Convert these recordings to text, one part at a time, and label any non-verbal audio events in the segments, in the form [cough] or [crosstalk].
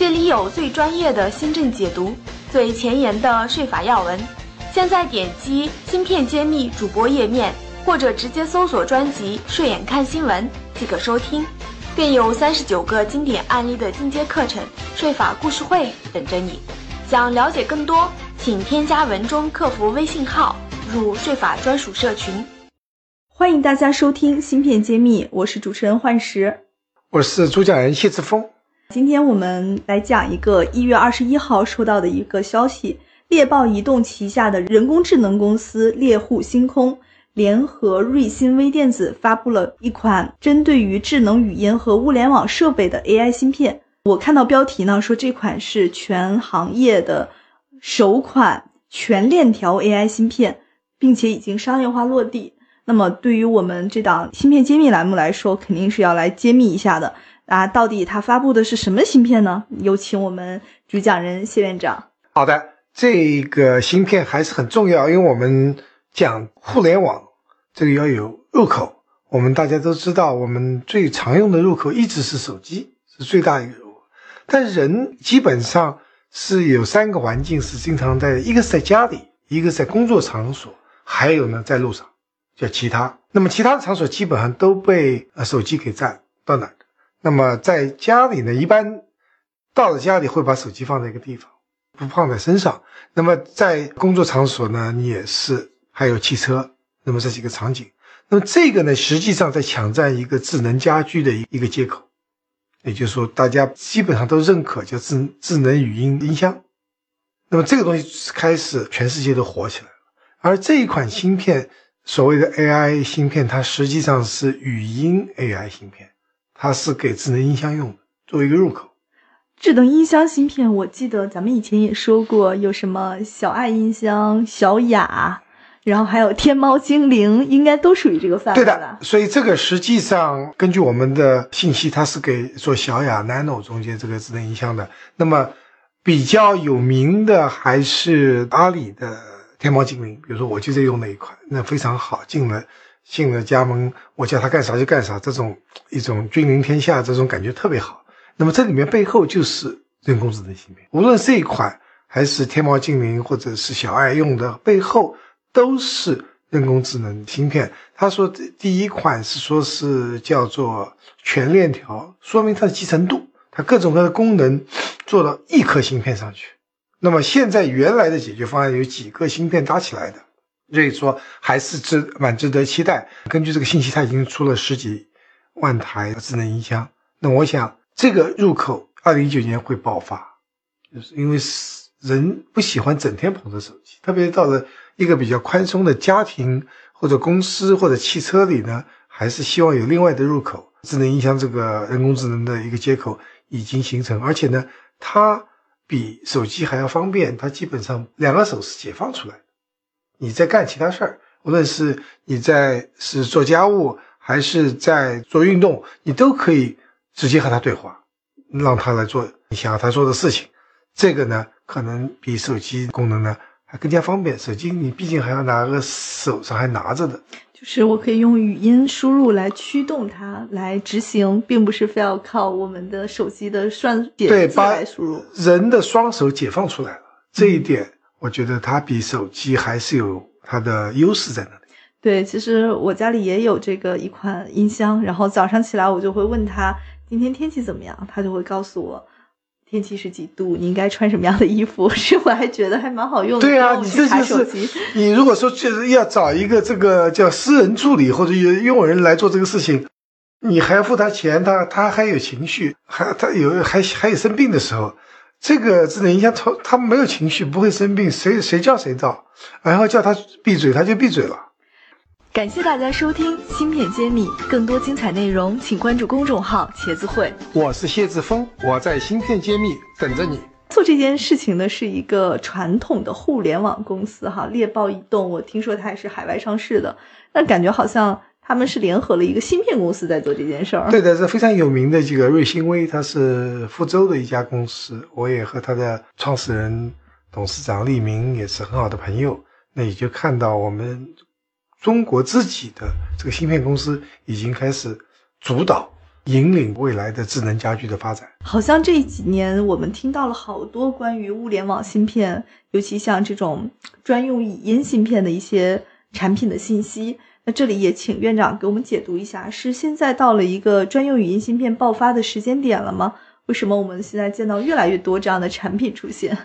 这里有最专业的新政解读，最前沿的税法要闻。现在点击“芯片揭秘”主播页面，或者直接搜索专辑“睡眼看新闻”即可收听，更有三十九个经典案例的进阶课程——税法故事会等着你。想了解更多，请添加文中客服微信号，入税法专属社群。欢迎大家收听《芯片揭秘》，我是主持人幻石，我是主讲人谢志峰。今天我们来讲一个一月二十一号收到的一个消息：猎豹移动旗下的人工智能公司猎户星空联合瑞芯微电子发布了一款针对于智能语音和物联网设备的 AI 芯片。我看到标题呢，说这款是全行业的首款全链条 AI 芯片，并且已经商业化落地。那么对于我们这档芯片揭秘栏目来说，肯定是要来揭秘一下的。啊，到底它发布的是什么芯片呢？有请我们主讲人谢院长。好的，这个芯片还是很重要，因为我们讲互联网，这个要有入口。我们大家都知道，我们最常用的入口一直是手机，是最大一个入口。但人基本上是有三个环境是经常在，一个是在家里，一个在工作场所，还有呢在路上，叫其他。那么其他的场所基本上都被呃手机给占到哪？那么在家里呢，一般到了家里会把手机放在一个地方，不放在身上。那么在工作场所呢，你也是还有汽车。那么这几个场景，那么这个呢，实际上在抢占一个智能家居的一一个接口，也就是说，大家基本上都认可叫智智能语音音箱。那么这个东西开始全世界都火起来了。而这一款芯片，所谓的 AI 芯片，它实际上是语音 AI 芯片。它是给智能音箱用的，作为一个入口。智能音箱芯片，我记得咱们以前也说过，有什么小爱音箱、小雅，然后还有天猫精灵，应该都属于这个范围。对的，所以这个实际上根据我们的信息，它是给做小雅、Nano 中间这个智能音箱的。那么比较有名的还是阿里的天猫精灵，比如说我就在用那一款，那非常好，进了。信了加盟，我叫他干啥就干啥，这种一种君临天下，这种感觉特别好。那么这里面背后就是人工智能芯片，无论这一款还是天猫精灵或者是小爱用的，背后都是人工智能芯片。他说第一款是说是叫做全链条，说明它的集成度，它各种各样的功能做到一颗芯片上去。那么现在原来的解决方案有几个芯片搭起来的。所以说还是值蛮值得期待。根据这个信息，它已经出了十几万台智能音箱。那我想这个入口二零一九年会爆发，就是因为人不喜欢整天捧着手机，特别到了一个比较宽松的家庭或者公司或者汽车里呢，还是希望有另外的入口。智能音箱这个人工智能的一个接口已经形成，而且呢，它比手机还要方便，它基本上两个手是解放出来的。你在干其他事儿，无论是你在是做家务还是在做运动，你都可以直接和他对话，让他来做你想要他做的事情。这个呢，可能比手机功能呢还更加方便。手机你毕竟还要拿个手上还拿着的，就是我可以用语音输入来驱动它来执行，并不是非要靠我们的手机的算点对来输入。人的双手解放出来了，这一点。我觉得它比手机还是有它的优势在那里。对，其实我家里也有这个一款音箱，然后早上起来我就会问他今天天气怎么样，他就会告诉我天气是几度，你应该穿什么样的衣服。[laughs] 是我还觉得还蛮好用的。对啊，你这就是你如果说就是要找一个这个叫私人助理或者有佣人来做这个事情，你还要付他钱，他他还有情绪，还他有还还有生病的时候。这个智能音箱，它它没有情绪，不会生病，谁谁叫谁到，然后叫他闭嘴，他就闭嘴了。感谢大家收听《芯片揭秘》，更多精彩内容，请关注公众号“茄子会”。我是谢志峰，我在《芯片揭秘》等着你。做这件事情的是一个传统的互联网公司哈，猎豹移动，我听说它也是海外上市的，但感觉好像他们是联合了一个芯片公司在做这件事儿。对的，是非常有名的这个瑞芯微，它是福州的一家公司，我也和它的创始人、董事长利明也是很好的朋友。那也就看到我们中国自己的这个芯片公司已经开始主导。引领未来的智能家居的发展，好像这几年我们听到了好多关于物联网芯片，尤其像这种专用语音芯片的一些产品的信息。那这里也请院长给我们解读一下，是现在到了一个专用语音芯片爆发的时间点了吗？为什么我们现在见到越来越多这样的产品出现？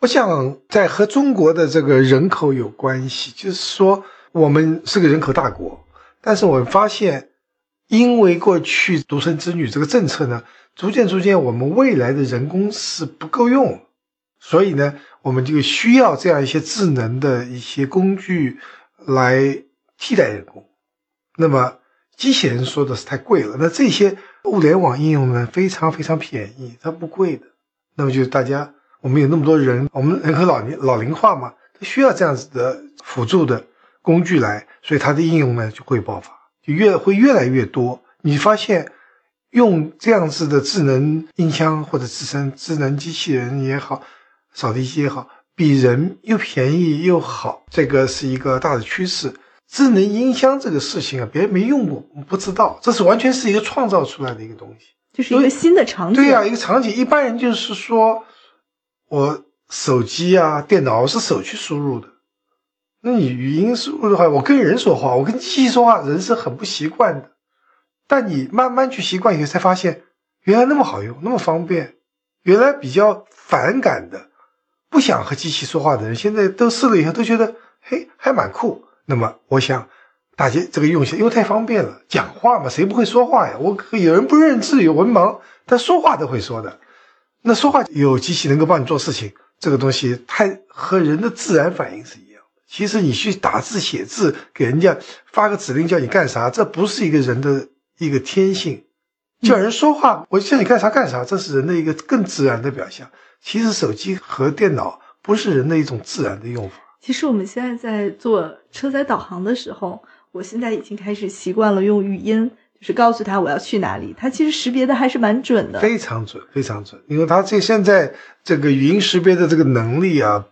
我想在和中国的这个人口有关系，就是说我们是个人口大国，但是我们发现。因为过去独生子女这个政策呢，逐渐逐渐，我们未来的人工是不够用，所以呢，我们就需要这样一些智能的一些工具来替代人工。那么机器人说的是太贵了，那这些物联网应用呢，非常非常便宜，它不贵的。那么就是大家，我们有那么多人，我们人口老年老龄化嘛，它需要这样子的辅助的工具来，所以它的应用呢就会爆发。就越会越来越多，你发现用这样子的智能音箱或者智能智能机器人也好，扫地机也好，比人又便宜又好，这个是一个大的趋势。智能音箱这个事情啊，别人没用过，我们不知道，这是完全是一个创造出来的一个东西，就是一个新的场景。对呀，一个场景，一般人就是说我手机啊、电脑是手去输入的。那你语音输入的话，我跟人说话，我跟机器说话，人是很不习惯的。但你慢慢去习惯以后，才发现原来那么好用，那么方便。原来比较反感的、不想和机器说话的人，现在都试了以后，都觉得嘿还蛮酷。那么我想，大家这个用起来，因为太方便了，讲话嘛，谁不会说话呀？我有人不认字，有文盲，但说话都会说的。那说话有机器能够帮你做事情，这个东西太和人的自然反应是一样。其实你去打字写字给人家发个指令叫你干啥，这不是一个人的一个天性。叫人说话，我叫你干啥干啥，这是人的一个更自然的表象。其实手机和电脑不是人的一种自然的用法。其实我们现在在做车载导航的时候，我现在已经开始习惯了用语音，就是告诉他我要去哪里，它其实识别的还是蛮准的，非常准，非常准。因为它这现在这个语音识别的这个能力啊，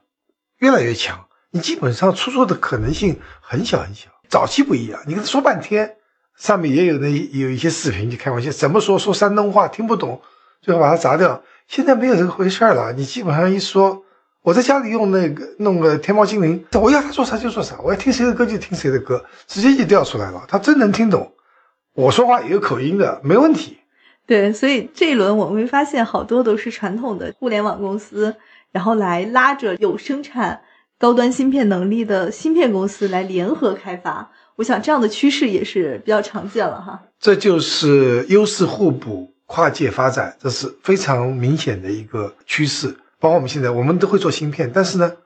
越来越强。你基本上出错的可能性很小很小。早期不一样，你跟他说半天，上面也有那有一些视频，就开玩笑，怎么说说山东话听不懂，最后把它砸掉。现在没有这个回事了，你基本上一说，我在家里用那个弄个天猫精灵，我要他做啥就做啥，我要听谁的歌就听谁的歌，直接就调出来了，他真能听懂。我说话也有口音的，没问题。对，所以这一轮我们会发现，好多都是传统的互联网公司，然后来拉着有生产。高端芯片能力的芯片公司来联合开发，我想这样的趋势也是比较常见了哈。这就是优势互补、跨界发展，这是非常明显的一个趋势。包括我们现在，我们都会做芯片，但是呢，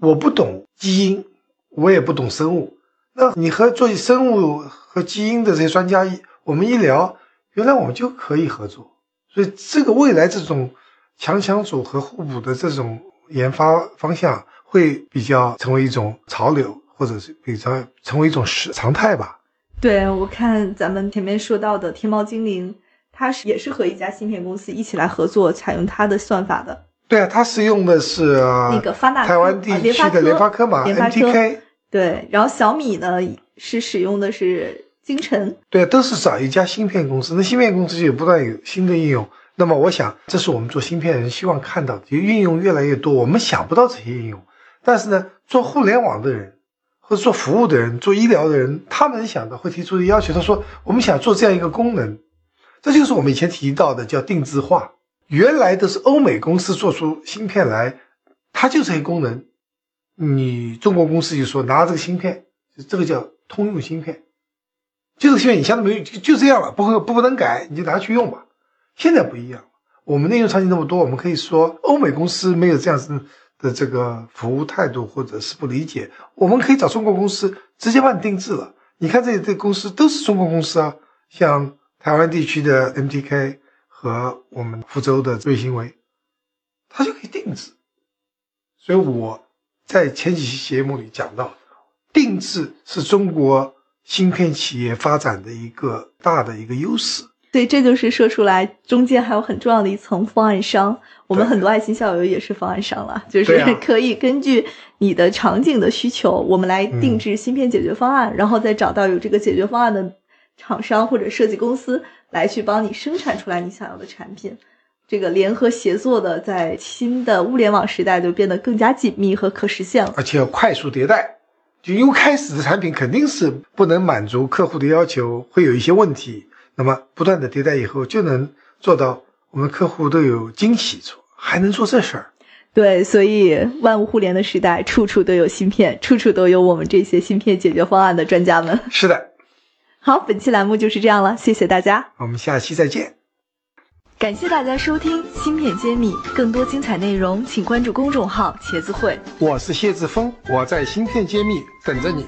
我不懂基因，我也不懂生物。那你和做生物和基因的这些专家一，我们一聊，原来我们就可以合作。所以这个未来这种强强组合、互补的这种研发方向。会比较成为一种潮流，或者是比较成为一种时常态吧。对我看咱们前面说到的天猫精灵，它是也是和一家芯片公司一起来合作，采用它的算法的。对啊，它是用的是那个发那台湾地区的联发科嘛，MTK。对，然后小米呢是使用的是金城。对，都是找一家芯片公司，那芯片公司就不断有新的应用。那么我想，这是我们做芯片人希望看到的，就应用越来越多，我们想不到这些应用。但是呢，做互联网的人，或者做服务的人，做医疗的人，他们想的会提出的要求。他说：“我们想做这样一个功能，这就是我们以前提到的叫定制化。原来都是欧美公司做出芯片来，它就这些功能。你中国公司就说拿这个芯片，这个叫通用芯片，就这个芯片你相当于就就这样了，不会不能改，你就拿去用吧。现在不一样，我们内容场景那么多，我们可以说欧美公司没有这样子。”的这个服务态度或者是不理解，我们可以找中国公司直接帮你定制了。你看这这公司都是中国公司啊，像台湾地区的 MTK 和我们福州的瑞芯微，定制。所以我在前几期节目里讲到，定制是中国芯片企业发展的一个大的一个优势。对这就是说出来，中间还有很重要的一层方案商。我们很多爱心校友也是方案商了，就是 [laughs] 可以根据你的场景的需求，我们来定制芯片解决方案，然后再找到有这个解决方案的厂商或者设计公司来去帮你生产出来你想要的产品。这个联合协作的，在新的物联网时代就变得更加紧密和可实现了。而且要快速迭代。就因为开始的产品肯定是不能满足客户的要求，会有一些问题。那么不断的迭代以后，就能做到我们客户都有惊喜处，还能做这事儿。对，所以万物互联的时代，处处都有芯片，处处都有我们这些芯片解决方案的专家们。是的，好，本期栏目就是这样了，谢谢大家。我们下期再见。感谢大家收听《芯片揭秘》，更多精彩内容请关注公众号“茄子会”。我是谢志峰，我在芯片揭秘等着你。